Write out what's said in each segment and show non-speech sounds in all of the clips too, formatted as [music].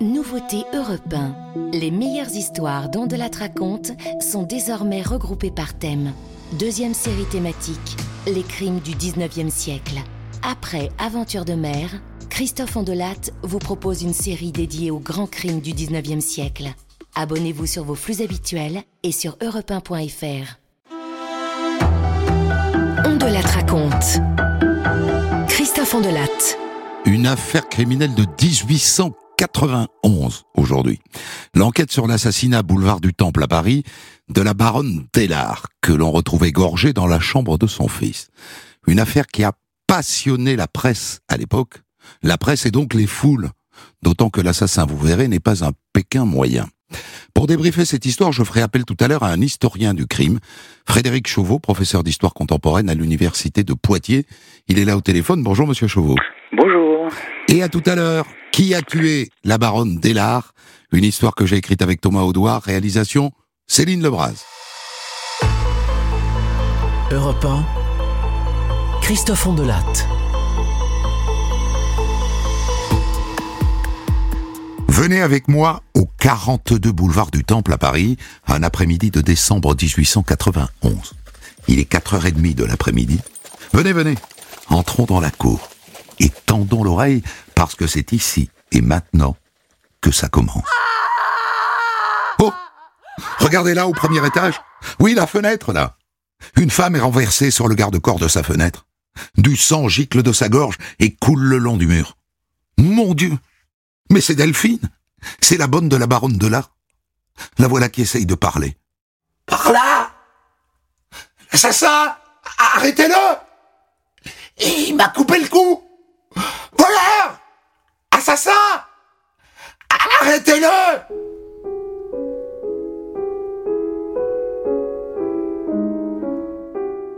Nouveauté Europe 1. Les meilleures histoires dont de la raconte sont désormais regroupées par thème. Deuxième série thématique, les crimes du 19e siècle. Après Aventure de mer, Christophe Ondelat vous propose une série dédiée aux grands crimes du 19e siècle. Abonnez-vous sur vos flux habituels et sur europe1.fr. Ondelat raconte. Christophe Ondelat. Une affaire criminelle de 1891 aujourd'hui. L'enquête sur l'assassinat boulevard du Temple à Paris de la baronne Dellard, que l'on retrouve égorgée dans la chambre de son fils. Une affaire qui a passionné la presse à l'époque. La presse et donc les foules. D'autant que l'assassin, vous verrez, n'est pas un Pékin moyen. Pour débriefer cette histoire, je ferai appel tout à l'heure à un historien du crime, Frédéric Chauveau, professeur d'histoire contemporaine à l'université de Poitiers. Il est là au téléphone. Bonjour, monsieur Chauveau. Bonjour. Et à tout à l'heure, qui a tué la baronne Dellard? Une histoire que j'ai écrite avec Thomas Audouard, réalisation Céline Lebras. Europe 1, Christophe Ondelat. Venez avec moi au 42 boulevard du Temple à Paris, un après-midi de décembre 1891. Il est 4h30 de l'après-midi. Venez, venez, entrons dans la cour et tendons l'oreille parce que c'est ici et maintenant que ça commence. Oh Regardez là au premier étage. Oui, la fenêtre là. Une femme est renversée sur le garde-corps de sa fenêtre. Du sang gicle de sa gorge et coule le long du mur. Mon Dieu Mais c'est Delphine C'est la bonne de la baronne de là. La voilà qui essaye de parler. Par là L'assassin Arrêtez-le Il m'a coupé le cou Voleur Assassin Arrêtez-le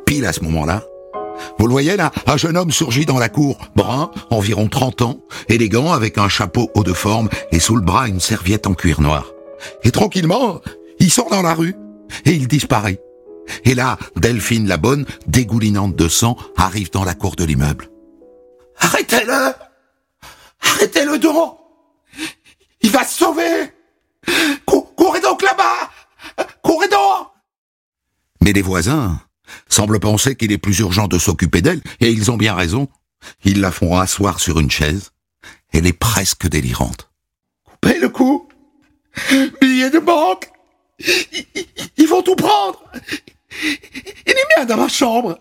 Pile à ce moment-là, vous le voyez là, un jeune homme surgit dans la cour, brun, environ 30 ans, élégant, avec un chapeau haut de forme et sous le bras une serviette en cuir noir. Et tranquillement, il sort dans la rue et il disparaît. Et là, Delphine la bonne, dégoulinante de sang, arrive dans la cour de l'immeuble. Arrêtez-le. Arrêtez-le donc Il va se sauver. Cou- Courez donc là-bas. Courez donc. Mais les voisins semblent penser qu'il est plus urgent de s'occuper d'elle, et ils ont bien raison. Ils la font asseoir sur une chaise. Elle est presque délirante. Coupez le cou. Billets de banque. Ils vont tout prendre. Il est bien dans ma chambre.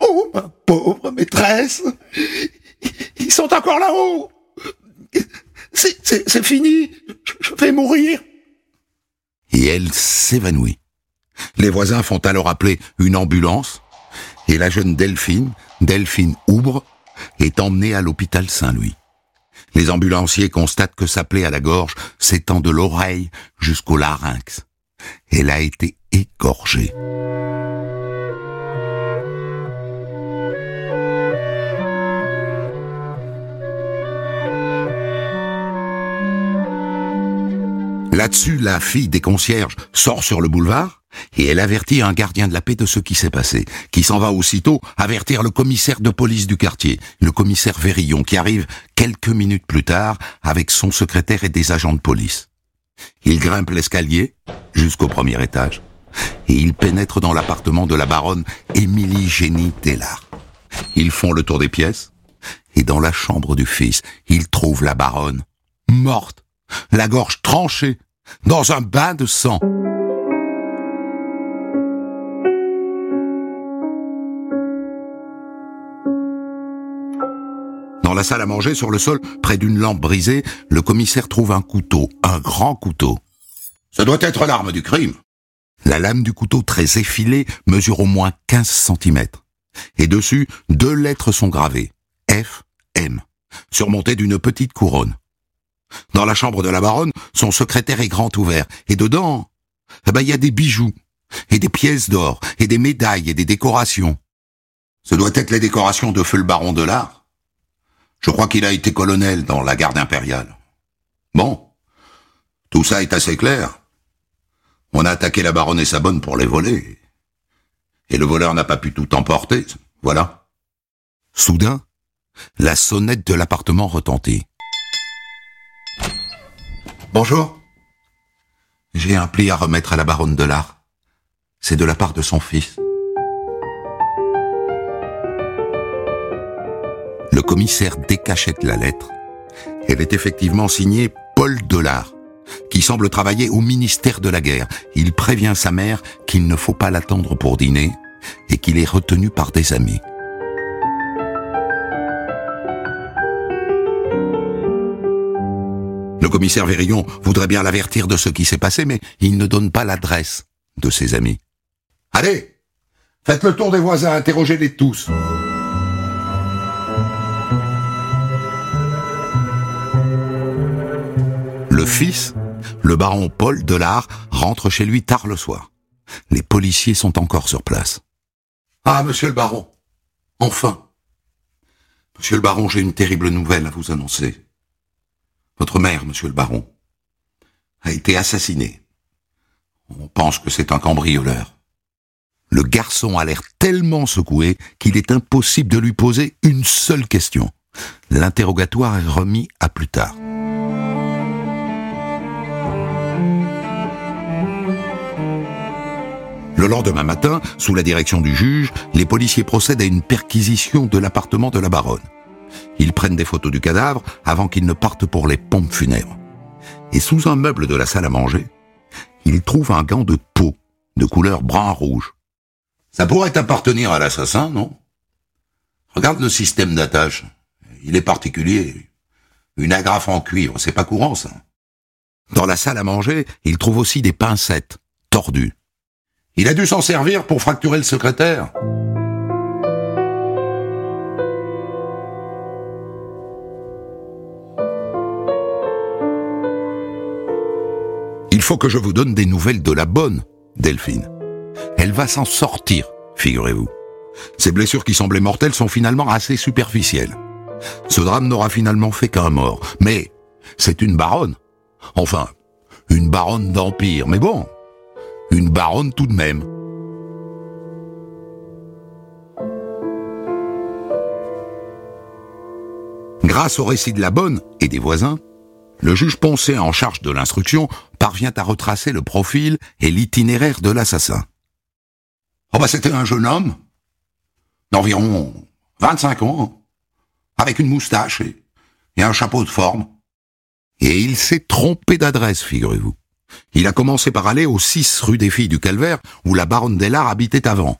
Oh, ma pauvre maîtresse Ils sont encore là-haut C'est fini Je- vais mourir et elle s'évanouit. Les voisins font alors appeler une ambulance et la jeune Delphine, Delphine Oubre, est emmenée à l'hôpital Saint-Louis. Les ambulanciers constatent que sa plaie à la gorge s'étend de l'oreille jusqu'au larynx. Elle a été égorgée. Là-dessus, la fille des concierges sort sur le boulevard et elle avertit un gardien de la paix de ce qui s'est passé, qui s'en va aussitôt avertir le commissaire de police du quartier, le commissaire Vérillon, qui arrive quelques minutes plus tard avec son secrétaire et des agents de police. Il grimpe l'escalier jusqu'au premier étage et il pénètre dans l'appartement de la baronne Émilie Génie Dellard. Ils font le tour des pièces et dans la chambre du fils, ils trouvent la baronne morte, la gorge tranchée, dans un bain de sang. Dans la salle à manger, sur le sol, près d'une lampe brisée, le commissaire trouve un couteau, un grand couteau. Ce doit être l'arme du crime. La lame du couteau très effilée mesure au moins 15 cm. Et dessus, deux lettres sont gravées. F, M, surmontées d'une petite couronne. Dans la chambre de la baronne, son secrétaire est grand ouvert. Et dedans, eh ben, il y a des bijoux, et des pièces d'or, et des médailles, et des décorations. Ce doit être les décorations de feu le baron de l'art. Je crois qu'il a été colonel dans la garde impériale. Bon. Tout ça est assez clair. On a attaqué la baronne et sa bonne pour les voler. Et le voleur n'a pas pu tout emporter. Voilà. Soudain, la sonnette de l'appartement retentit. Bonjour. J'ai un pli à remettre à la baronne de l'art. C'est de la part de son fils. Le commissaire décachette la lettre. Elle est effectivement signée Paul Delard, qui semble travailler au ministère de la Guerre. Il prévient sa mère qu'il ne faut pas l'attendre pour dîner et qu'il est retenu par des amis. Le commissaire Vérillon voudrait bien l'avertir de ce qui s'est passé, mais il ne donne pas l'adresse de ses amis. Allez, faites le tour des voisins, interrogez-les tous. Le fils, le baron Paul Delard, rentre chez lui tard le soir. Les policiers sont encore sur place. Ah, monsieur le baron. Enfin. Monsieur le baron, j'ai une terrible nouvelle à vous annoncer. Votre mère, monsieur le baron, a été assassinée. On pense que c'est un cambrioleur. Le garçon a l'air tellement secoué qu'il est impossible de lui poser une seule question. L'interrogatoire est remis à plus tard. Le lendemain matin, sous la direction du juge, les policiers procèdent à une perquisition de l'appartement de la baronne. Ils prennent des photos du cadavre avant qu'il ne parte pour les pompes funèbres. Et sous un meuble de la salle à manger, ils trouvent un gant de peau de couleur brun-rouge. Ça pourrait appartenir à l'assassin, non? Regarde le système d'attache. Il est particulier. Une agrafe en cuivre, c'est pas courant, ça. Dans la salle à manger, ils trouvent aussi des pincettes, tordues. Il a dû s'en servir pour fracturer le secrétaire. Il faut que je vous donne des nouvelles de la bonne, Delphine. Elle va s'en sortir, figurez-vous. Ces blessures qui semblaient mortelles sont finalement assez superficielles. Ce drame n'aura finalement fait qu'un mort. Mais c'est une baronne. Enfin, une baronne d'empire. Mais bon, une baronne tout de même. Grâce au récit de la bonne et des voisins, le juge Poncet en charge de l'instruction parvient à retracer le profil et l'itinéraire de l'assassin. Oh bah c'était un jeune homme d'environ 25 ans, avec une moustache et, et un chapeau de forme. Et il s'est trompé d'adresse, figurez-vous. Il a commencé par aller au 6 rue des Filles du Calvaire, où la baronne Delard habitait avant.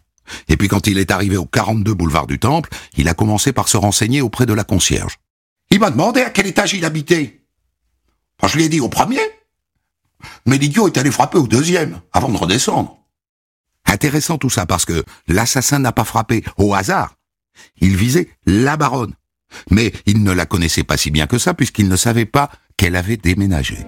Et puis quand il est arrivé au 42 boulevard du Temple, il a commencé par se renseigner auprès de la concierge. Il m'a demandé à quel étage il habitait. Je lui ai dit au premier. Mais l'idiot est allé frapper au deuxième, avant de redescendre. Intéressant tout ça, parce que l'assassin n'a pas frappé au hasard. Il visait la baronne. Mais il ne la connaissait pas si bien que ça, puisqu'il ne savait pas qu'elle avait déménagé.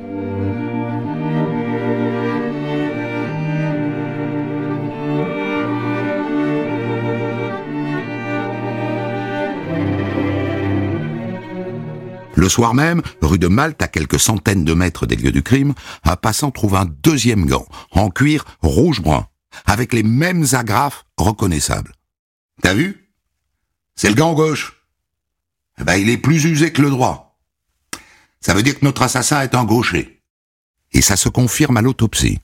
Le soir même, rue de Malte, à quelques centaines de mètres des lieux du crime, un passant trouve un deuxième gant, en cuir rouge-brun, avec les mêmes agrafes reconnaissables. T'as vu? C'est le gant gauche. Eh ben, il est plus usé que le droit. Ça veut dire que notre assassin est un gaucher. Et ça se confirme à l'autopsie.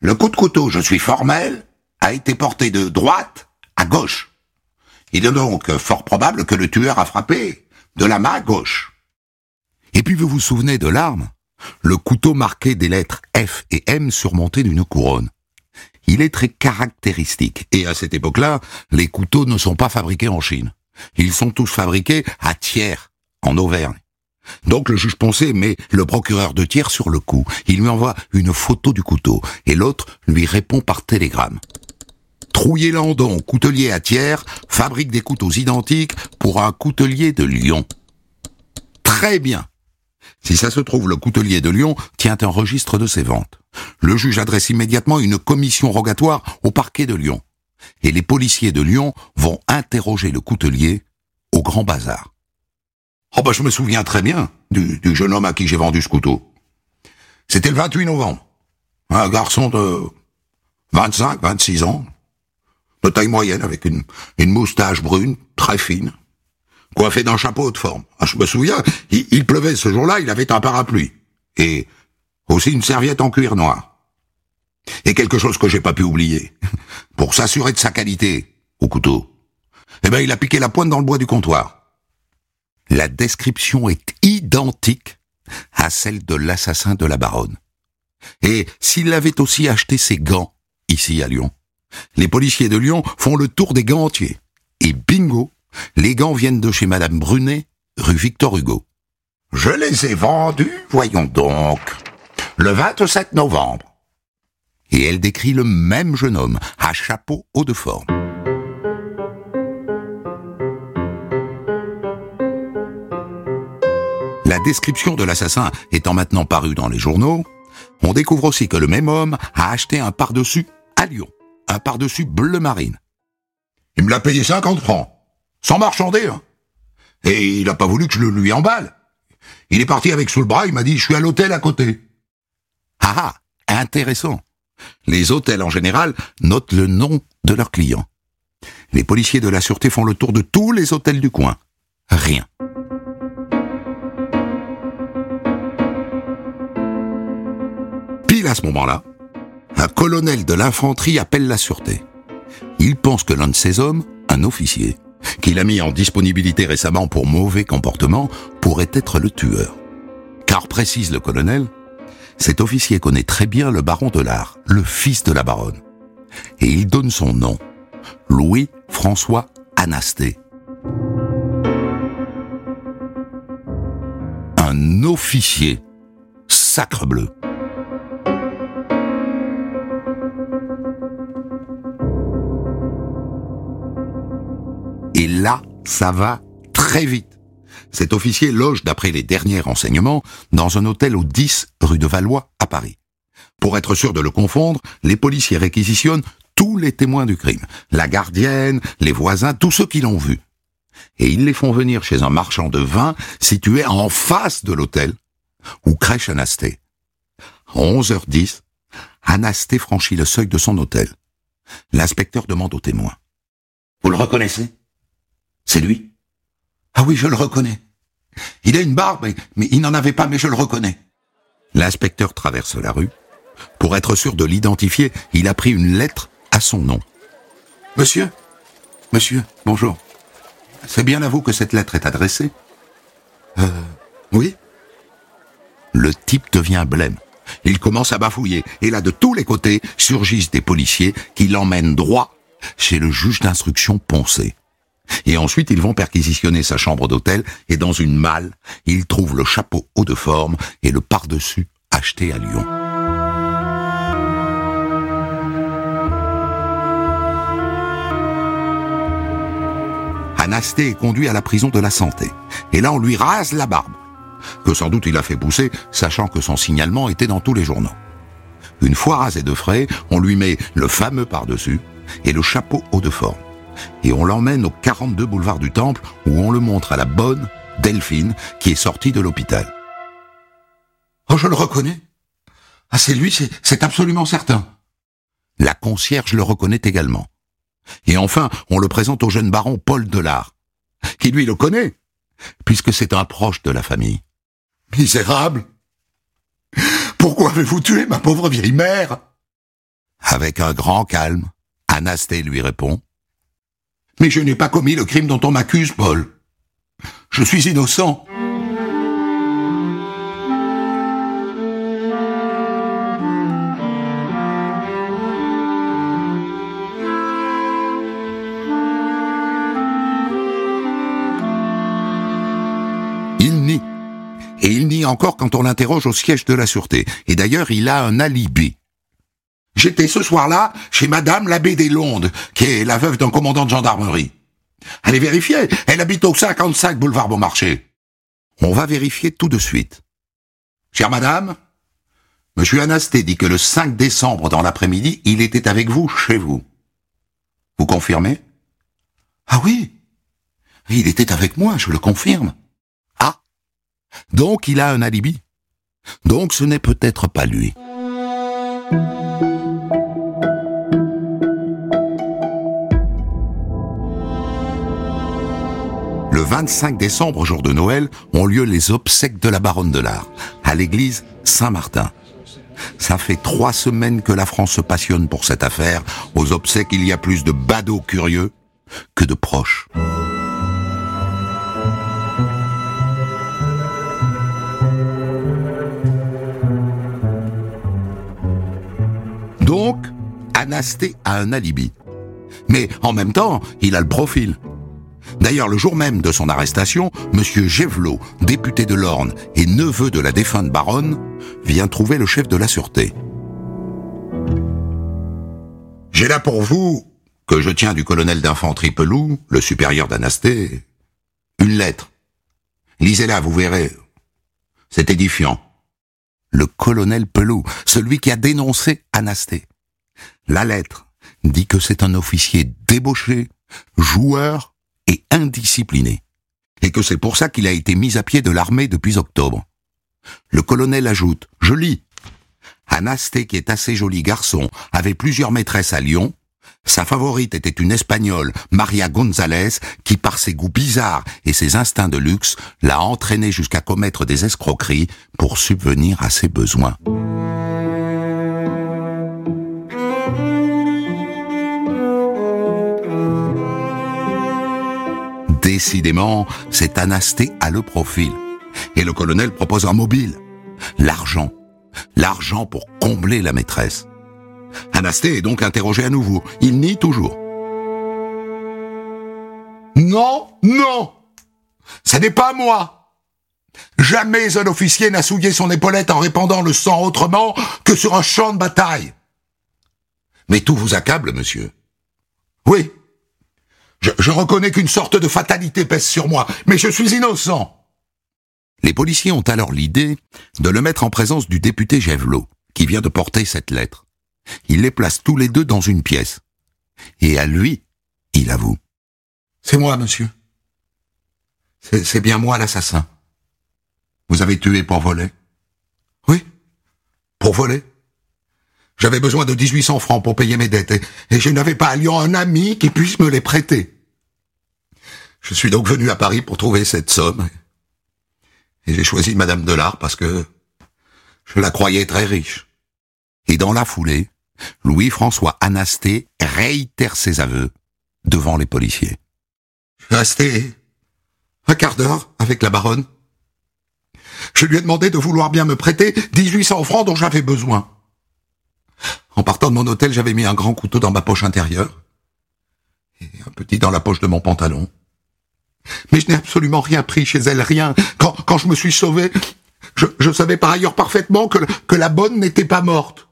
Le coup de couteau, je suis formel, a été porté de droite à gauche. Il est donc fort probable que le tueur a frappé de la main gauche. Et puis vous vous souvenez de l'arme? Le couteau marqué des lettres F et M surmonté d'une couronne. Il est très caractéristique. Et à cette époque-là, les couteaux ne sont pas fabriqués en Chine. Ils sont tous fabriqués à Thiers, en Auvergne. Donc le juge Poncet met le procureur de Thiers sur le coup. Il lui envoie une photo du couteau et l'autre lui répond par télégramme. Trouillet Landon, coutelier à Thiers, fabrique des couteaux identiques pour un coutelier de Lyon. Très bien. Si ça se trouve, le coutelier de Lyon tient un registre de ses ventes. Le juge adresse immédiatement une commission rogatoire au parquet de Lyon. Et les policiers de Lyon vont interroger le coutelier au Grand Bazar. Oh bah je me souviens très bien du, jeune homme à qui j'ai vendu ce couteau. C'était le 28 novembre. Un garçon de 25, 26 ans, de taille moyenne, avec une moustache brune, très fine, coiffé d'un chapeau de forme. Ah, je me souviens, il, pleuvait ce jour-là, il avait un parapluie. Et Aussi une serviette en cuir noir. Et quelque chose que j'ai pas pu oublier. [laughs] Pour s'assurer de sa qualité, au couteau. Eh ben, il a piqué la pointe dans le bois du comptoir. La description est identique à celle de l'assassin de la baronne. Et s'il avait aussi acheté ses gants, ici à Lyon, les policiers de Lyon font le tour des gants entiers. Et bingo, les gants viennent de chez Madame Brunet, rue Victor Hugo. Je les ai vendus, voyons donc, le 27 novembre. Et elle décrit le même jeune homme, à chapeau haut de forme. La description de l'assassin étant maintenant parue dans les journaux, on découvre aussi que le même homme a acheté un par-dessus à Lyon, un par-dessus bleu marine. Il me l'a payé 50 francs, sans marchander. Hein. Et il n'a pas voulu que je le lui emballe. Il est parti avec sous le bras, il m'a dit, je suis à l'hôtel à côté. Ah, ah, intéressant. Les hôtels en général notent le nom de leurs clients. Les policiers de la sûreté font le tour de tous les hôtels du coin. Rien. Pile à ce moment-là, un colonel de l'infanterie appelle la sûreté. Il pense que l'un de ces hommes, un officier, qu'il a mis en disponibilité récemment pour mauvais comportement, pourrait être le tueur. Car, précise le colonel, cet officier connaît très bien le baron de l'Art, le fils de la baronne. Et il donne son nom, Louis-François Anasté. Un officier, sacre bleu. Ça va très vite. Cet officier loge, d'après les derniers renseignements, dans un hôtel au 10 rue de Valois à Paris. Pour être sûr de le confondre, les policiers réquisitionnent tous les témoins du crime, la gardienne, les voisins, tous ceux qui l'ont vu. Et ils les font venir chez un marchand de vin situé en face de l'hôtel, où crèche Anasté. À 11h10, Anasté franchit le seuil de son hôtel. L'inspecteur demande aux témoins. Vous le reconnaissez? C'est lui Ah oui, je le reconnais. Il a une barbe, mais il n'en avait pas, mais je le reconnais. L'inspecteur traverse la rue. Pour être sûr de l'identifier, il a pris une lettre à son nom. Monsieur? Monsieur, bonjour. C'est bien à vous que cette lettre est adressée? Euh, oui Le type devient blême. Il commence à bafouiller, et là, de tous les côtés, surgissent des policiers qui l'emmènent droit chez le juge d'instruction Poncé. Et ensuite, ils vont perquisitionner sa chambre d'hôtel, et dans une malle, ils trouvent le chapeau haut de forme et le par-dessus acheté à Lyon. Anasté est conduit à la prison de la santé. Et là, on lui rase la barbe. Que sans doute il a fait pousser, sachant que son signalement était dans tous les journaux. Une fois rasé de frais, on lui met le fameux par-dessus et le chapeau haut de forme. Et on l'emmène au 42 boulevard du Temple où on le montre à la bonne Delphine qui est sortie de l'hôpital. Oh, je le reconnais. Ah, c'est lui, c'est, absolument certain. La concierge le reconnaît également. Et enfin, on le présente au jeune baron Paul Delard, qui lui le connaît, puisque c'est un proche de la famille. Misérable Pourquoi avez-vous tué ma pauvre vieille mère? Avec un grand calme, Anasté lui répond. Mais je n'ai pas commis le crime dont on m'accuse, Paul. Je suis innocent. Il nie. Et il nie encore quand on l'interroge au siège de la sûreté. Et d'ailleurs, il a un alibi. J'étais ce soir-là chez Madame l'abbé des Londes, qui est la veuve d'un commandant de gendarmerie. Allez vérifier, elle habite au 55 boulevard Beaumarchais. On va vérifier tout de suite. Chère Madame, Monsieur Anasté dit que le 5 décembre dans l'après-midi, il était avec vous chez vous. Vous confirmez? Ah oui, il était avec moi, je le confirme. Ah, donc il a un alibi. Donc ce n'est peut-être pas lui. 25 décembre, jour de Noël, ont lieu les obsèques de la baronne de l'Art, à l'église Saint-Martin. Ça fait trois semaines que la France se passionne pour cette affaire. Aux obsèques, il y a plus de badauds curieux que de proches. Donc, Anasté a un alibi. Mais en même temps, il a le profil. D'ailleurs, le jour même de son arrestation, Monsieur Gévelot, député de l'Orne et neveu de la défunte baronne, vient trouver le chef de la sûreté. J'ai là pour vous, que je tiens du colonel d'infanterie Pelou, le supérieur d'Anasté, une lettre. Lisez-la, vous verrez. C'est édifiant. Le colonel Pelou, celui qui a dénoncé Anasté. La lettre dit que c'est un officier débauché, joueur et indiscipliné, et que c'est pour ça qu'il a été mis à pied de l'armée depuis octobre. Le colonel ajoute, je lis, Anasté, qui est assez joli garçon, avait plusieurs maîtresses à Lyon. Sa favorite était une Espagnole, Maria González, qui par ses goûts bizarres et ses instincts de luxe l'a entraîné jusqu'à commettre des escroqueries pour subvenir à ses besoins. Décidément, cet Anasté a le profil. Et le colonel propose un mobile. L'argent. L'argent pour combler la maîtresse. Anasté est donc interrogé à nouveau. Il nie toujours. Non, non Ce n'est pas moi Jamais un officier n'a souillé son épaulette en répandant le sang autrement que sur un champ de bataille. Mais tout vous accable, monsieur. Oui. Je, reconnais qu'une sorte de fatalité pèse sur moi, mais je suis innocent. Les policiers ont alors l'idée de le mettre en présence du député Gévelot, qui vient de porter cette lettre. Ils les placent tous les deux dans une pièce. Et à lui, il avoue. C'est moi, monsieur. C'est bien moi l'assassin. Vous avez tué pour voler? Oui, pour voler? J'avais besoin de 1800 francs pour payer mes dettes et, et je n'avais pas à Lyon un ami qui puisse me les prêter. Je suis donc venu à Paris pour trouver cette somme et j'ai choisi Madame Delard parce que je la croyais très riche. Et dans la foulée, Louis-François Anasté réitère ses aveux devant les policiers. Je suis resté un quart d'heure avec la baronne. Je lui ai demandé de vouloir bien me prêter 1800 francs dont j'avais besoin. En partant de mon hôtel, j'avais mis un grand couteau dans ma poche intérieure et un petit dans la poche de mon pantalon. Mais je n'ai absolument rien pris chez elle, rien. Quand, je me suis sauvé, je, je savais par ailleurs parfaitement que, que la bonne n'était pas morte.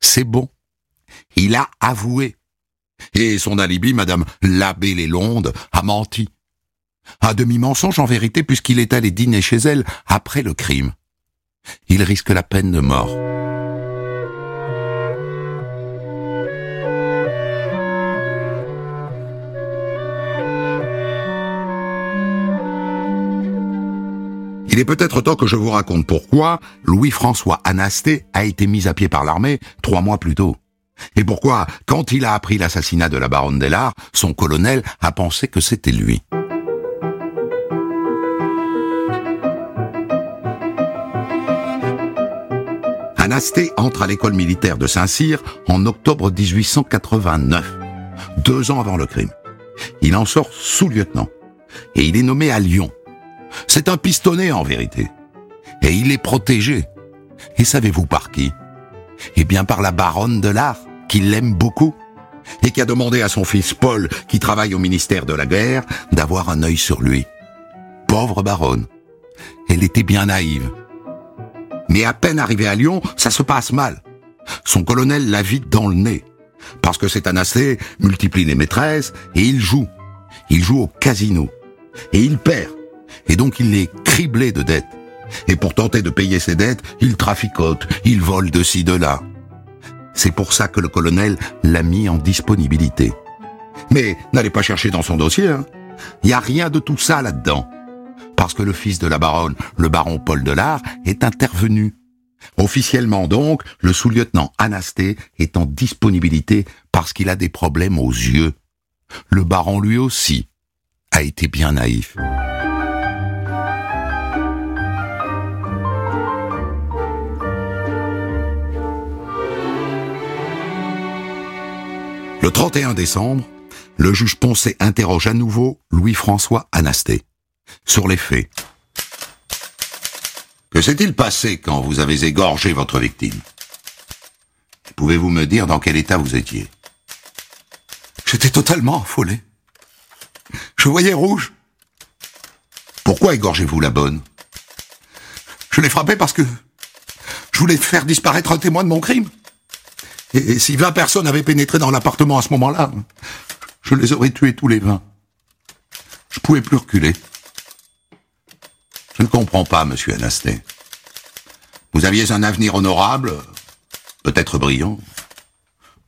C'est bon. Il a avoué. Et son alibi, madame l'abbé Lélonde, a menti. Un demi-mensonge en vérité puisqu'il est allé dîner chez elle après le crime. Il risque la peine de mort. Il est peut-être temps que je vous raconte pourquoi Louis-François Anasté a été mis à pied par l'armée trois mois plus tôt. Et pourquoi, quand il a appris l'assassinat de la baronne Delard, son colonel a pensé que c'était lui. Anasté entre à l'école militaire de Saint-Cyr en octobre 1889, deux ans avant le crime. Il en sort sous-lieutenant et il est nommé à Lyon c'est un pistonné en vérité. Et il est protégé. Et savez-vous par qui? Eh bien par la baronne de l'art, qui l'aime beaucoup, et qui a demandé à son fils Paul, qui travaille au ministère de la guerre, d'avoir un œil sur lui. Pauvre baronne. Elle était bien naïve. Mais à peine arrivé à Lyon, ça se passe mal. Son colonel la vide dans le nez. Parce que c'est un multiplie les maîtresses, et il joue. Il joue au casino. Et il perd et donc il est criblé de dettes. Et pour tenter de payer ses dettes, il traficote, il vole de ci, de là. C'est pour ça que le colonel l'a mis en disponibilité. Mais n'allez pas chercher dans son dossier, hein. N'y a rien de tout ça là-dedans. Parce que le fils de la baronne, le baron Paul Delard, est intervenu. Officiellement donc, le sous-lieutenant Anasté est en disponibilité parce qu'il a des problèmes aux yeux. Le baron lui aussi a été bien naïf. Le 31 décembre, le juge Poncet interroge à nouveau Louis-François Anasté sur les faits. Que s'est-il passé quand vous avez égorgé votre victime? Pouvez-vous me dire dans quel état vous étiez? J'étais totalement affolé. Je voyais rouge. Pourquoi égorgez-vous la bonne? Je l'ai frappée parce que je voulais faire disparaître un témoin de mon crime. Et, si 20 personnes avaient pénétré dans l'appartement à ce moment-là, je les aurais tués tous les 20. Je pouvais plus reculer. Je ne comprends pas, monsieur Anasté. Vous aviez un avenir honorable, peut-être brillant.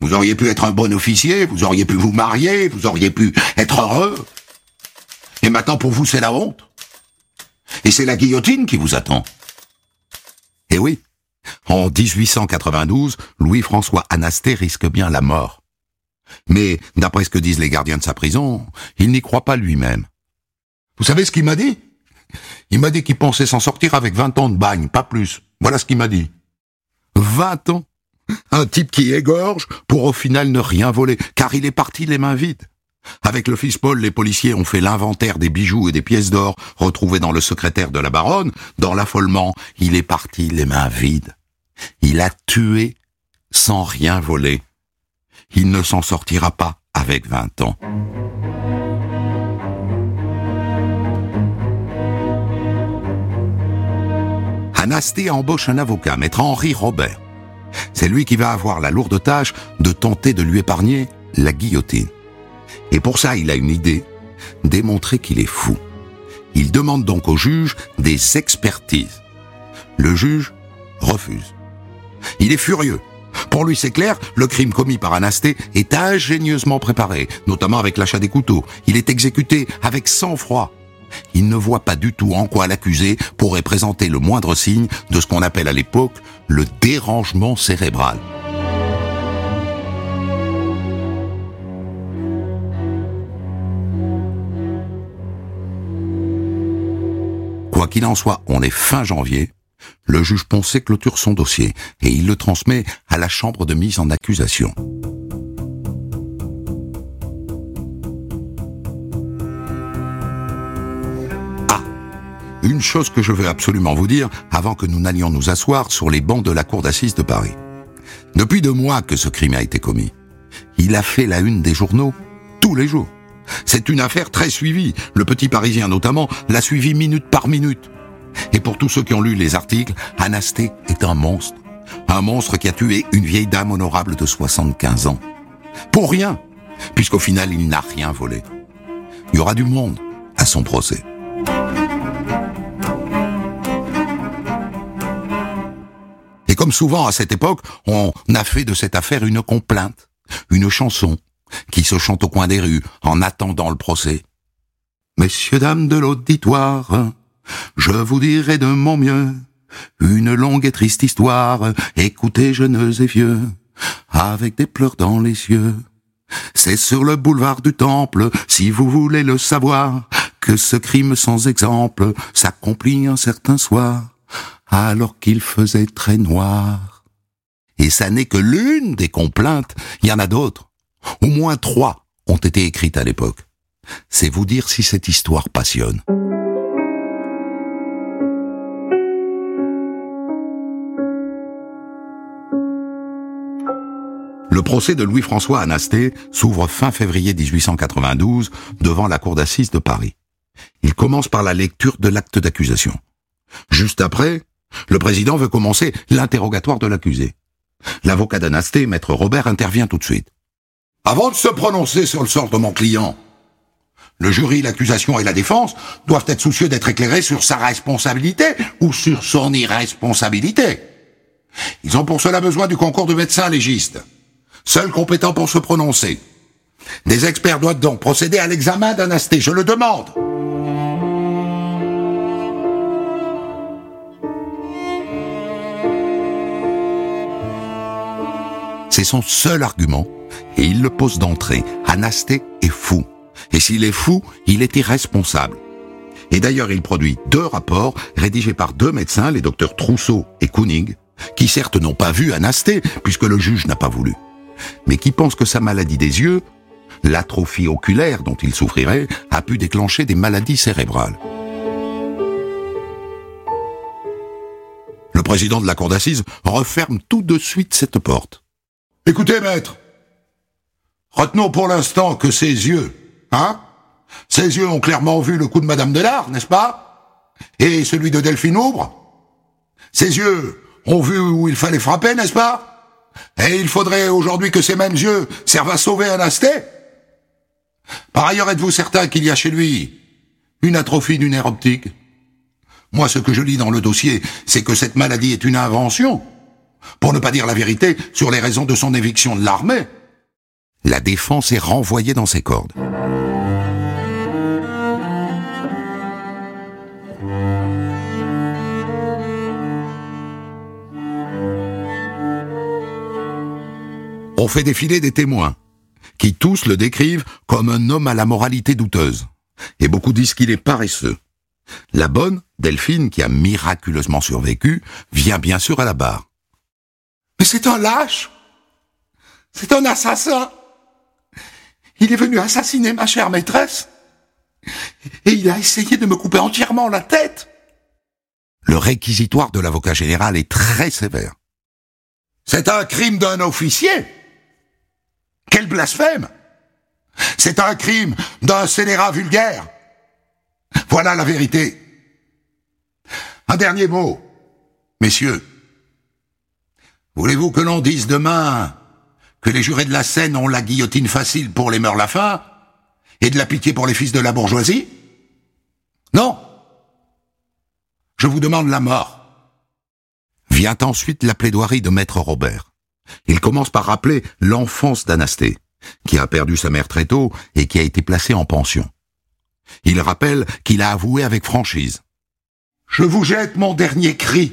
Vous auriez pu être un bon officier, vous auriez pu vous marier, vous auriez pu être heureux. Et maintenant, pour vous, c'est la honte. Et c'est la guillotine qui vous attend. Eh oui, en 1892, Louis-François Anasté risque bien la mort. Mais, d'après ce que disent les gardiens de sa prison, il n'y croit pas lui-même. Vous savez ce qu'il m'a dit? Il m'a dit qu'il pensait s'en sortir avec 20 ans de bagne, pas plus. Voilà ce qu'il m'a dit. 20 ans? Un type qui égorge pour au final ne rien voler, car il est parti les mains vides. Avec le fils Paul, les policiers ont fait l'inventaire des bijoux et des pièces d'or retrouvés dans le secrétaire de la baronne. Dans l'affolement, il est parti les mains vides. Il a tué sans rien voler. Il ne s'en sortira pas avec 20 ans. Anasté embauche un avocat, maître Henri Robert. C'est lui qui va avoir la lourde tâche de tenter de lui épargner la guillotine. Et pour ça, il a une idée, démontrer qu'il est fou. Il demande donc au juge des expertises. Le juge refuse. Il est furieux. Pour lui, c'est clair, le crime commis par Anasté est ingénieusement préparé, notamment avec l'achat des couteaux. Il est exécuté avec sang-froid. Il ne voit pas du tout en quoi l'accusé pourrait présenter le moindre signe de ce qu'on appelle à l'époque le dérangement cérébral. Quoi qu'il en soit, on est fin janvier. Le juge Poncet clôture son dossier et il le transmet à la chambre de mise en accusation. Ah, une chose que je veux absolument vous dire avant que nous n'allions nous asseoir sur les bancs de la cour d'assises de Paris. Depuis deux mois que ce crime a été commis, il a fait la une des journaux tous les jours. C'est une affaire très suivie. Le Petit Parisien notamment l'a suivi minute par minute. Et pour tous ceux qui ont lu les articles, Anasté est un monstre. Un monstre qui a tué une vieille dame honorable de 75 ans. Pour rien, puisqu'au final il n'a rien volé. Il y aura du monde à son procès. Et comme souvent à cette époque, on a fait de cette affaire une complainte, une chanson, qui se chante au coin des rues en attendant le procès. Messieurs, dames de l'auditoire, je vous dirai de mon mieux une longue et triste histoire. Écoutez, jeunes et vieux, avec des pleurs dans les yeux. C'est sur le boulevard du Temple, si vous voulez le savoir, que ce crime sans exemple s'accomplit un certain soir, alors qu'il faisait très noir. Et ça n'est que l'une des complaintes, il y en a d'autres. Au moins trois ont été écrites à l'époque. C'est vous dire si cette histoire passionne. Le procès de Louis-François Anasté s'ouvre fin février 1892 devant la cour d'assises de Paris. Il commence par la lecture de l'acte d'accusation. Juste après, le président veut commencer l'interrogatoire de l'accusé. L'avocat d'Anasté, maître Robert, intervient tout de suite. Avant de se prononcer sur le sort de mon client, le jury, l'accusation et la défense doivent être soucieux d'être éclairés sur sa responsabilité ou sur son irresponsabilité. Ils ont pour cela besoin du concours de médecins légistes seul compétent pour se prononcer. Des experts doivent donc procéder à l'examen d'un asté, je le demande. C'est son seul argument, et il le pose d'entrée. Anasté est fou. Et s'il est fou, il est irresponsable. Et d'ailleurs, il produit deux rapports rédigés par deux médecins, les docteurs Trousseau et Kooning, qui certes n'ont pas vu Anasté, puisque le juge n'a pas voulu. mais qui pense que sa maladie des yeux, l'atrophie oculaire dont il souffrirait, a pu déclencher des maladies cérébrales. Le président de la cour d'assises referme tout de suite cette porte. Écoutez, maître, retenons pour l'instant que ses yeux, hein Ses yeux ont clairement vu le coup de Madame Delard, n'est-ce pas? Et celui de Delphine Aubre? Ses yeux ont vu où il fallait frapper, n'est-ce pas? Et il faudrait aujourd'hui que ces mêmes yeux servent à sauver Anasté Par ailleurs, êtes-vous certain qu'il y a chez lui une atrophie du nerf optique? Moi, ce que je lis dans le dossier, c'est que cette maladie est une invention, pour ne pas dire la vérité sur les raisons de son éviction de l'armée. La défense est renvoyée dans ses cordes. On fait défiler des témoins, qui tous le décrivent comme un homme à la moralité douteuse. Et beaucoup disent qu'il est paresseux. La bonne, Delphine, qui a miraculeusement survécu, vient bien sûr à la barre. Mais c'est un lâche C'est un assassin Il est venu assassiner ma chère maîtresse et il a essayé de me couper entièrement la tête Le réquisitoire de l'avocat général est très sévère. C'est un crime d'un officier quel blasphème C'est un crime d'un scélérat vulgaire. Voilà la vérité. Un dernier mot, messieurs. Voulez-vous que l'on dise demain que les jurés de la Seine ont la guillotine facile pour les meurs la faim et de la pitié pour les fils de la bourgeoisie? Non. Je vous demande la mort. Vient ensuite la plaidoirie de maître Robert. Il commence par rappeler l'enfance d'Anasté, qui a perdu sa mère très tôt et qui a été placée en pension. Il rappelle qu'il a avoué avec franchise. Je vous jette mon dernier cri.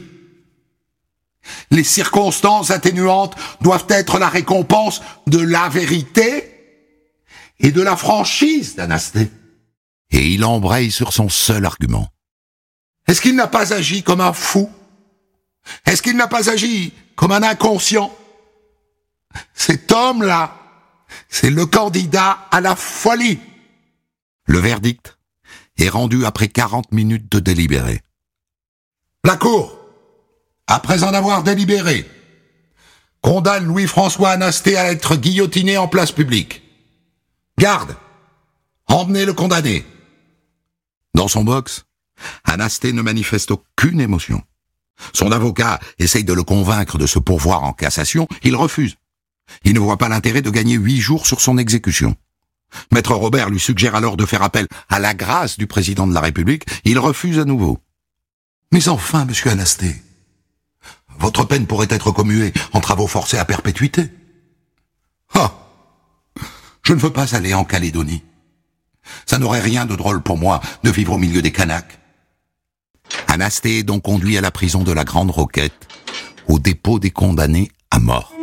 Les circonstances atténuantes doivent être la récompense de la vérité et de la franchise d'Anasté. Et il embraye sur son seul argument. Est-ce qu'il n'a pas agi comme un fou? Est-ce qu'il n'a pas agi comme un inconscient? Cet homme-là, c'est le candidat à la folie. Le verdict est rendu après 40 minutes de délibéré. La Cour, après en avoir délibéré, condamne Louis-François Anasté à être guillotiné en place publique. Garde, emmenez le condamné. Dans son box, Anasté ne manifeste aucune émotion. Son avocat essaye de le convaincre de se pourvoir en cassation, il refuse. Il ne voit pas l'intérêt de gagner huit jours sur son exécution. Maître Robert lui suggère alors de faire appel à la grâce du président de la République. Il refuse à nouveau. Mais enfin, monsieur Anasté, votre peine pourrait être commuée en travaux forcés à perpétuité. Ah Je ne veux pas aller en Calédonie. Ça n'aurait rien de drôle pour moi de vivre au milieu des Kanaks. Anasté est donc conduit à la prison de la Grande Roquette, au dépôt des condamnés à mort.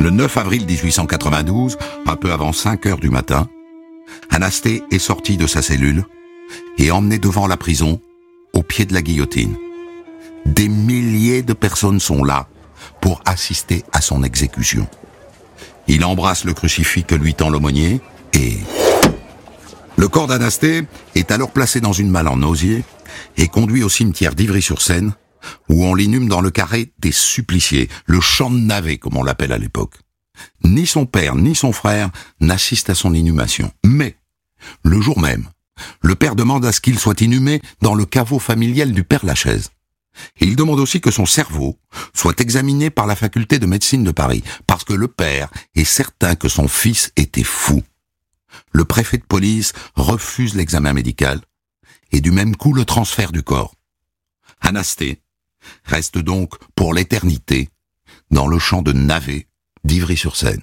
Le 9 avril 1892, un peu avant 5 heures du matin, Anasté est sorti de sa cellule et emmené devant la prison, au pied de la guillotine. Des milliers de personnes sont là pour assister à son exécution. Il embrasse le crucifix que lui tend l'aumônier et... Le corps d'Anasté est alors placé dans une malle en osier et conduit au cimetière d'Ivry-sur-Seine, où on l'inhume dans le carré des suppliciés, le champ de navet comme on l'appelle à l'époque. Ni son père ni son frère n'assistent à son inhumation. Mais, le jour même, le père demande à ce qu'il soit inhumé dans le caveau familial du père Lachaise. il demande aussi que son cerveau soit examiné par la faculté de médecine de Paris, parce que le père est certain que son fils était fou. Le préfet de police refuse l'examen médical, et du même coup le transfert du corps. Anasté, reste donc pour l'éternité dans le champ de Navet d'Ivry-sur-Seine.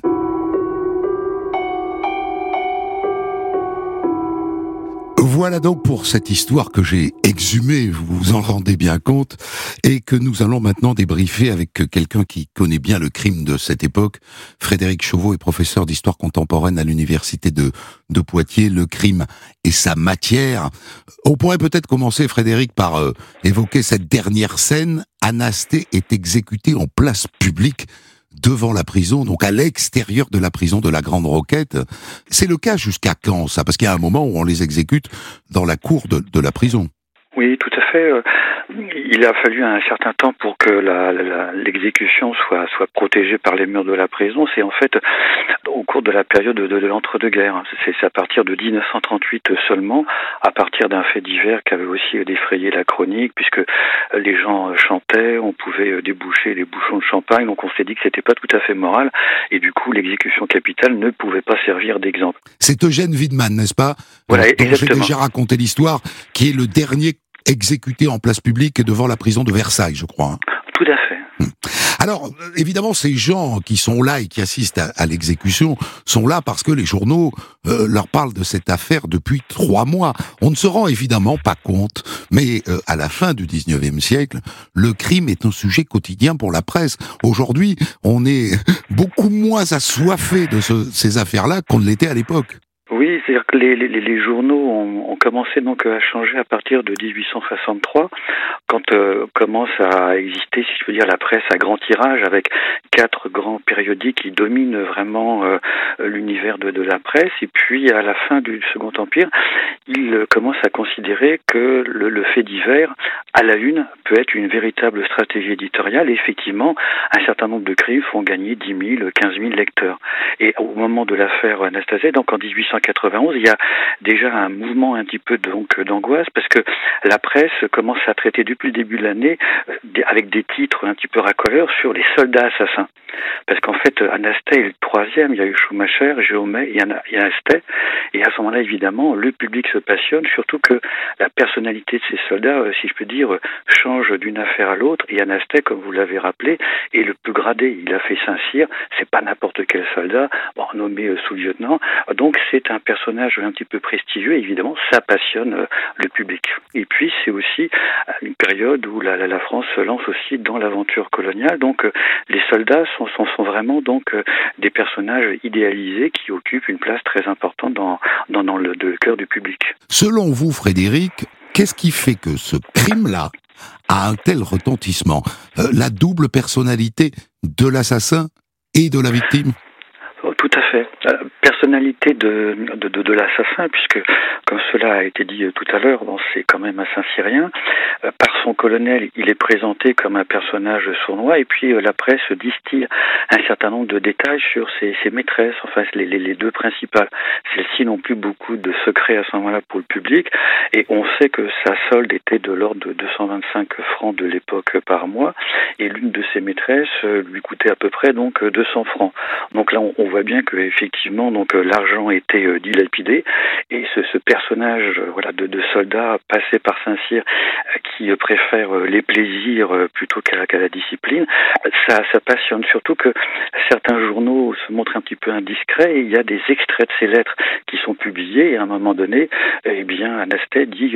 Voilà donc pour cette histoire que j'ai exhumée, vous vous en rendez bien compte, et que nous allons maintenant débriefer avec quelqu'un qui connaît bien le crime de cette époque. Frédéric Chauveau est professeur d'histoire contemporaine à l'université de, Poitiers. Le crime et sa matière. On pourrait peut-être commencer, Frédéric, par euh, évoquer cette dernière scène. Anasté est exécuté en place publique devant la prison, donc à l'extérieur de la prison de la Grande Roquette. C'est le cas jusqu'à quand ça? Parce qu'il y a un moment où on les exécute dans la cour de, de la prison. Oui, tout à fait. Euh, il a fallu un certain temps pour que l'exécution soit, soit protégée par les murs de la prison. C'est en fait au cours de la période de, de l'entre-deux-guerres. C'est à partir de 1938 seulement, à partir d'un fait divers qui avait aussi défrayé la chronique, puisque les gens chantaient, on pouvait déboucher les bouchons de champagne, donc on s'est dit que c'était pas tout à fait moral, et du coup l'exécution capitale ne pouvait pas servir d'exemple. C'est Eugène Widman, n'est-ce pas? Voilà, dont j'ai déjà raconté l'histoire, qui est le dernier exécuté en place publique devant la prison de Versailles, je crois. Hein. Tout à fait. Hmm. Alors, évidemment, ces gens qui sont là et qui assistent à, l'exécution sont là parce que les journaux euh, leur parlent de cette affaire depuis trois mois. On ne se rend évidemment pas compte, mais euh, à la fin du 19e siècle, le crime est un sujet quotidien pour la presse. Aujourd'hui, on est beaucoup moins assoiffé de ces affaires-là qu'on ne l'était à l'époque. Oui, c'est-à-dire que les, journaux ont, commencé donc à changer à partir de 1863, quand euh, commence à exister, si je veux dire, la presse à grand tirage avec quatre grands périodiques qui dominent vraiment euh, l'univers de, la presse. Et puis à la fin du Second Empire, ils commencent à considérer que le, fait divers à la une peut être une véritable stratégie éditoriale. Et effectivement, un certain nombre de crimes font gagner 10 000, 15 000 lecteurs. Et au moment de l'affaire Anastasia, donc en 1800 1991, il y a déjà un mouvement un petit peu donc d'angoisse parce que la presse commence à traiter depuis le début de l'année euh, avec des titres un petit peu racoleurs sur les soldats assassins. Parce qu'en fait, Anasté est le troisième, il y a eu Schumacher, Jaumet, il y, a, il. Et à ce moment-là, évidemment, le public se passionne, surtout que la personnalité de ces soldats, euh, si je peux dire, change d'une affaire à l'autre. Et Anasté, comme vous l'avez rappelé, est le plus gradé. Il a fait Saint-Cyr, c'est pas n'importe quel soldat, nommé euh, sous-lieutenant. Donc c'est un personnage un petit peu prestigieux, évidemment, ça passionne euh, le public. Et puis, c'est aussi euh, une période où la, la, France se lance aussi dans l'aventure coloniale, donc euh, les soldats sont, sont, sont vraiment donc des personnages idéalisés qui occupent une place très importante dans, dans, dans le, le cœur du public. Selon vous, Frédéric, qu'est-ce qui fait que ce crime-là a un tel retentissement? La double personnalité de l'assassin et de la victime? Oh, Tout à fait personnalité de, de, de, l'assassin, puisque, comme cela a été dit tout à l'heure, c'est quand même un Saint-Cyrien. Euh, par son colonel, il est présenté comme un personnage sournois, et puis euh, la presse distille un certain nombre de détails sur ses, ses maîtresses, enfin les, les, les deux principales. Celles-ci n'ont plus beaucoup de secrets à ce moment-là pour le public, et on sait que sa solde était de l'ordre de 225 francs de l'époque par mois, et l'une de ses maîtresses euh, lui coûtait à peu près donc 200 francs. Donc là, on, on voit bien que effectivement, donc euh, l'argent était euh, dilapidé. Et ce, personnage euh, voilà de, soldat passé par Saint-Cyr qui préfère les plaisirs plutôt qu'à la discipline, ça, passionne. Surtout que certains journaux se montrent un petit peu indiscrets. Et il y a des extraits de ces lettres qui sont publiés. Et à un moment donné, eh bien Anastet dit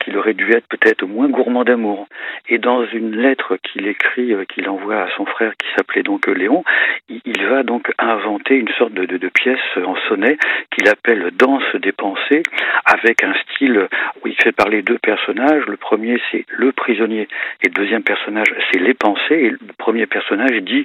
qu'il aurait dû être peut-être moins gourmand d'amour. Et dans une lettre qu'il écrit, qu'il envoie à son frère qui s'appelait donc Léon, il, va donc inventer une sorte de pièce en sonnet qu'il appelle Danse des pensées, avec un style où il fait parler deux personnages. Le premier, c'est le prisonnier, et le deuxième personnage, c'est les pensées. Et le premier personnage dit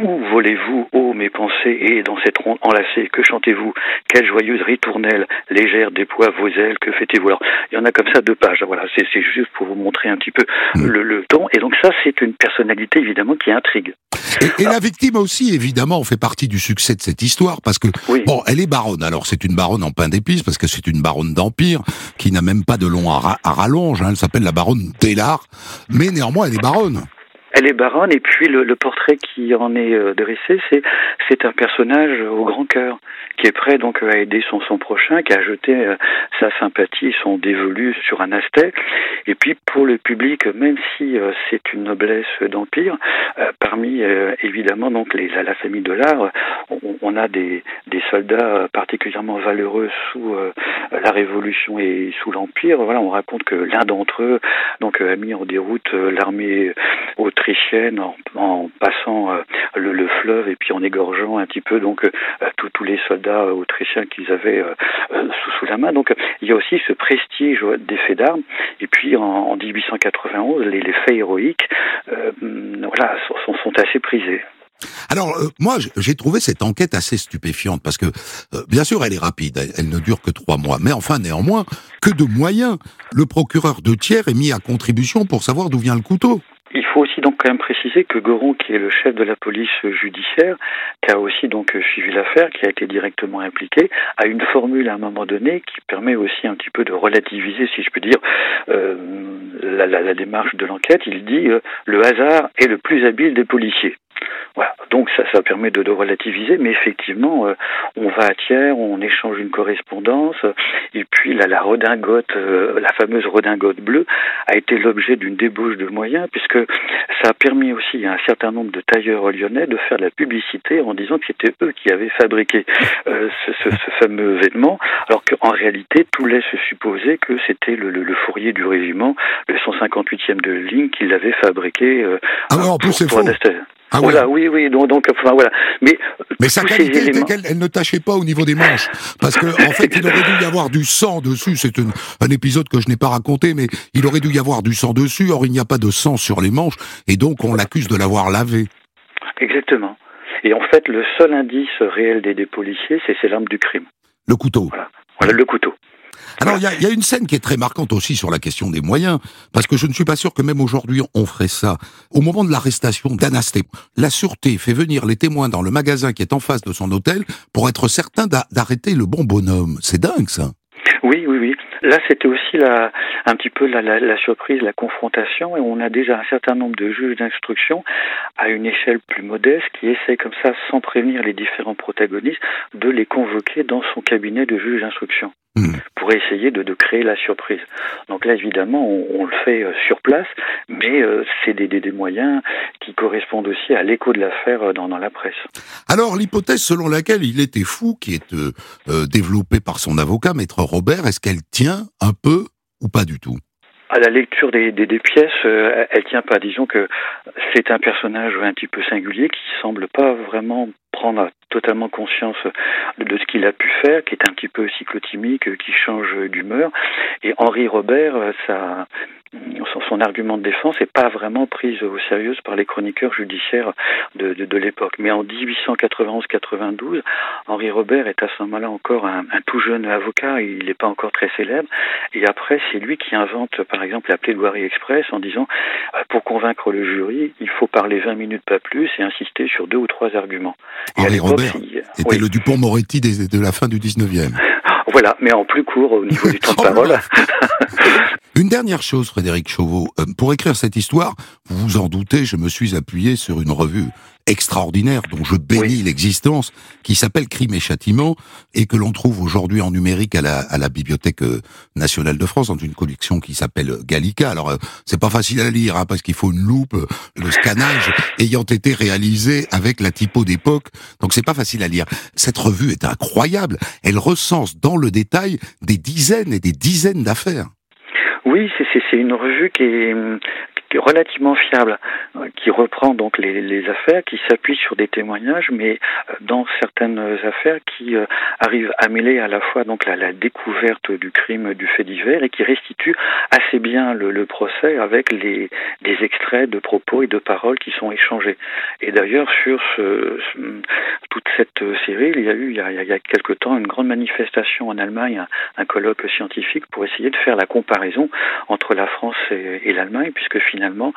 où volez-vous, ô mes pensées, et dans cette ronde enlacée, que chantez-vous? Quelle joyeuse ritournelle, légère déploie vos ailes, que faites-vous Alors, il y en a comme ça deux pages, voilà, c'est juste pour vous montrer un petit peu mm. le, le ton, et donc ça, c'est une personnalité, évidemment, qui intrigue. Et, et la victime aussi, évidemment, fait partie du succès de cette histoire, parce que, oui. bon, elle est baronne, alors c'est une baronne en pain d'épices, parce que c'est une baronne d'Empire, qui n'a même pas de long à, à rallonge, hein, elle s'appelle la baronne Délard, mais néanmoins, elle est baronne. Elle est baronne et puis le, portrait qui en est euh, dressé, c'est c'est un personnage au grand cœur qui est prêt donc à aider son prochain, qui a jeté euh, sa sympathie, son dévolu sur un astet. Et puis pour le public, même si euh, c'est une noblesse d'empire, parmi évidemment donc les la, la famille de l'art, on, on, a des des soldats particulièrement valeureux sous la Révolution et sous l'Empire. Voilà, on raconte que l'un d'entre eux donc a mis en déroute l'armée autrichienne en, en passant euh, le, le, fleuve et puis en égorgeant un petit peu donc euh, tous les soldats autrichiens qu'ils avaient euh, sous, la main. Donc il y a aussi ce prestige des faits d'armes. Et puis en, en 1891, les, faits héroïques, voilà, sont, assez prisés. Alors moi j'ai trouvé cette enquête assez stupéfiante parce que bien sûr elle est rapide, elle, elle, ne dure que trois mois, mais enfin néanmoins que de moyens le procureur de tiers est mis à contribution pour savoir d'où vient le couteau. Il faut aussi donc quand même préciser que Goron, qui est le chef de la police judiciaire, qui a aussi donc suivi l'affaire, qui a été directement impliqué, a une formule à un moment donné qui permet aussi un petit peu de relativiser, si je peux dire, euh, la, démarche de l'enquête. Il dit euh, le hasard est le plus habile des policiers. Voilà. Donc ça, ça permet de, de relativiser, mais effectivement, euh, on va à tiers, on échange une correspondance, et puis là, la redingote, euh, la fameuse redingote bleue, a été l'objet d'une débauche de moyens, puisque ça a permis aussi à un certain nombre de tailleurs lyonnais de faire de la publicité en disant que c'était eux qui avaient fabriqué euh, ce, ce, ce, fameux vêtement, alors qu'en réalité, tout laisse supposer que c'était le, le, le, fourrier du régiment, le 158e de ligne, qui l'avait fabriqué euh, ah ouais, en plus, c'est faux. Ah voilà, oui, oui, donc, donc enfin, voilà. Mais, mais sa qualité était qu'elle elle ne tâchait pas au niveau des manches. Parce que, en fait, il aurait dû y avoir du sang dessus. C'est un épisode que je n'ai pas raconté, mais il aurait dû y avoir du sang dessus. Or, il n'y a pas de sang sur les manches. Et donc, on l'accuse de l'avoir lavé. Exactement. Et en fait, le seul indice réel des, des policiers, c'est l'arme du crime. Le couteau. Voilà. Voilà, le couteau. Alors il y a, une scène qui est très marquante aussi sur la question des moyens, parce que je ne suis pas sûr que même aujourd'hui on ferait ça. Au moment de l'arrestation d'Anasté, la sûreté fait venir les témoins dans le magasin qui est en face de son hôtel pour être certain d'arrêter le bon bonhomme. C'est dingue ça. Oui, oui, oui. Là, c'était aussi la, un petit peu la, la, la, surprise, la confrontation, et on a déjà un certain nombre de juges d'instruction à une échelle plus modeste qui essaient comme ça, sans prévenir les différents protagonistes, de les convoquer dans son cabinet de juge d'instruction mmh. pour essayer de, de, créer la surprise. Donc là, évidemment, on, on le fait euh, sur place, mais euh, c'est des, des, des, moyens qui correspondent aussi à l'écho de l'affaire euh, dans, dans, la presse. Alors, l'hypothèse selon laquelle il était fou, qui est euh, développée par son avocat, maître Robert, est-ce qu'elle tient un peu ou pas du tout? À la lecture des, des, des pièces, euh, elle tient pas. Disons que c'est un personnage un petit peu singulier qui semble pas vraiment prendre totalement conscience de ce qu'il a pu faire, qui est un petit peu cyclotimique, qui change d'humeur. Et Henri Robert, ça, son argument de défense n'est pas vraiment prise au sérieux par les chroniqueurs judiciaires de, l'époque. Mais en 1891-92, Henri Robert est à ce moment-là encore un, un, tout jeune avocat, il n'est pas encore très célèbre. Et après, c'est lui qui invente, par exemple, la plaidoirie express en disant, pour convaincre le jury, il faut parler 20 minutes, pas plus, et insister sur deux ou trois arguments. Henri Robert il, était oui. le Dupont-Moretti de la fin du 19e. Voilà, mais en plus court au niveau du temps de [laughs] oh parole. [laughs] Une dernière chose, Frédéric Chauveau. Euh, pour écrire cette histoire, vous vous en doutez, je me suis appuyé sur une revue extraordinaire dont je bénis oui. l'existence, qui s'appelle Crime et Châtiment, et que l'on trouve aujourd'hui en numérique à la, à la Bibliothèque euh, nationale de France, dans une collection qui s'appelle Gallica. Alors, euh, c'est pas facile à lire, hein, parce qu'il faut une loupe, le scannage ayant été réalisé avec la typo d'époque, donc c'est pas facile à lire. Cette revue est incroyable. Elle recense dans le détail des dizaines et des dizaines d'affaires. Oui, c'est une revue qui est, relativement fiable, qui reprend donc les, affaires, qui s'appuie sur des témoignages, mais dans certaines affaires qui euh, arrivent à mêler à la fois donc la, découverte du crime, du fait divers, et qui restitue assez bien le, procès avec les des extraits de propos et de paroles qui sont échangés. Et d'ailleurs sur toute cette série, il y a eu il y a, quelque temps une grande manifestation en Allemagne, un, un colloque scientifique pour essayer de faire la comparaison entre la France et, et l'Allemagne, puisque finalement finalement,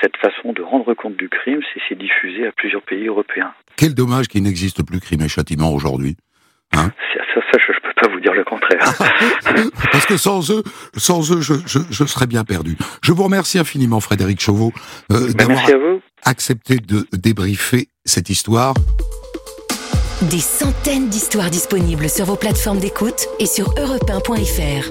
cette façon de rendre compte du crime s'est diffusée à plusieurs pays européens. Quel dommage qu'il n'existe plus crime et châtiment aujourd'hui. Hein? Ça, ça, je ne peux pas vous dire le contraire. [laughs] Parce que sans eux, sans eux, je, je, je serais bien perdu. Je vous remercie infiniment, Frédéric Chauveau, euh, Ben, d'avoir merci à vous. accepté de débriefer cette histoire. Des centaines d'histoires disponibles sur vos plateformes d'écoute et sur europe1.fr.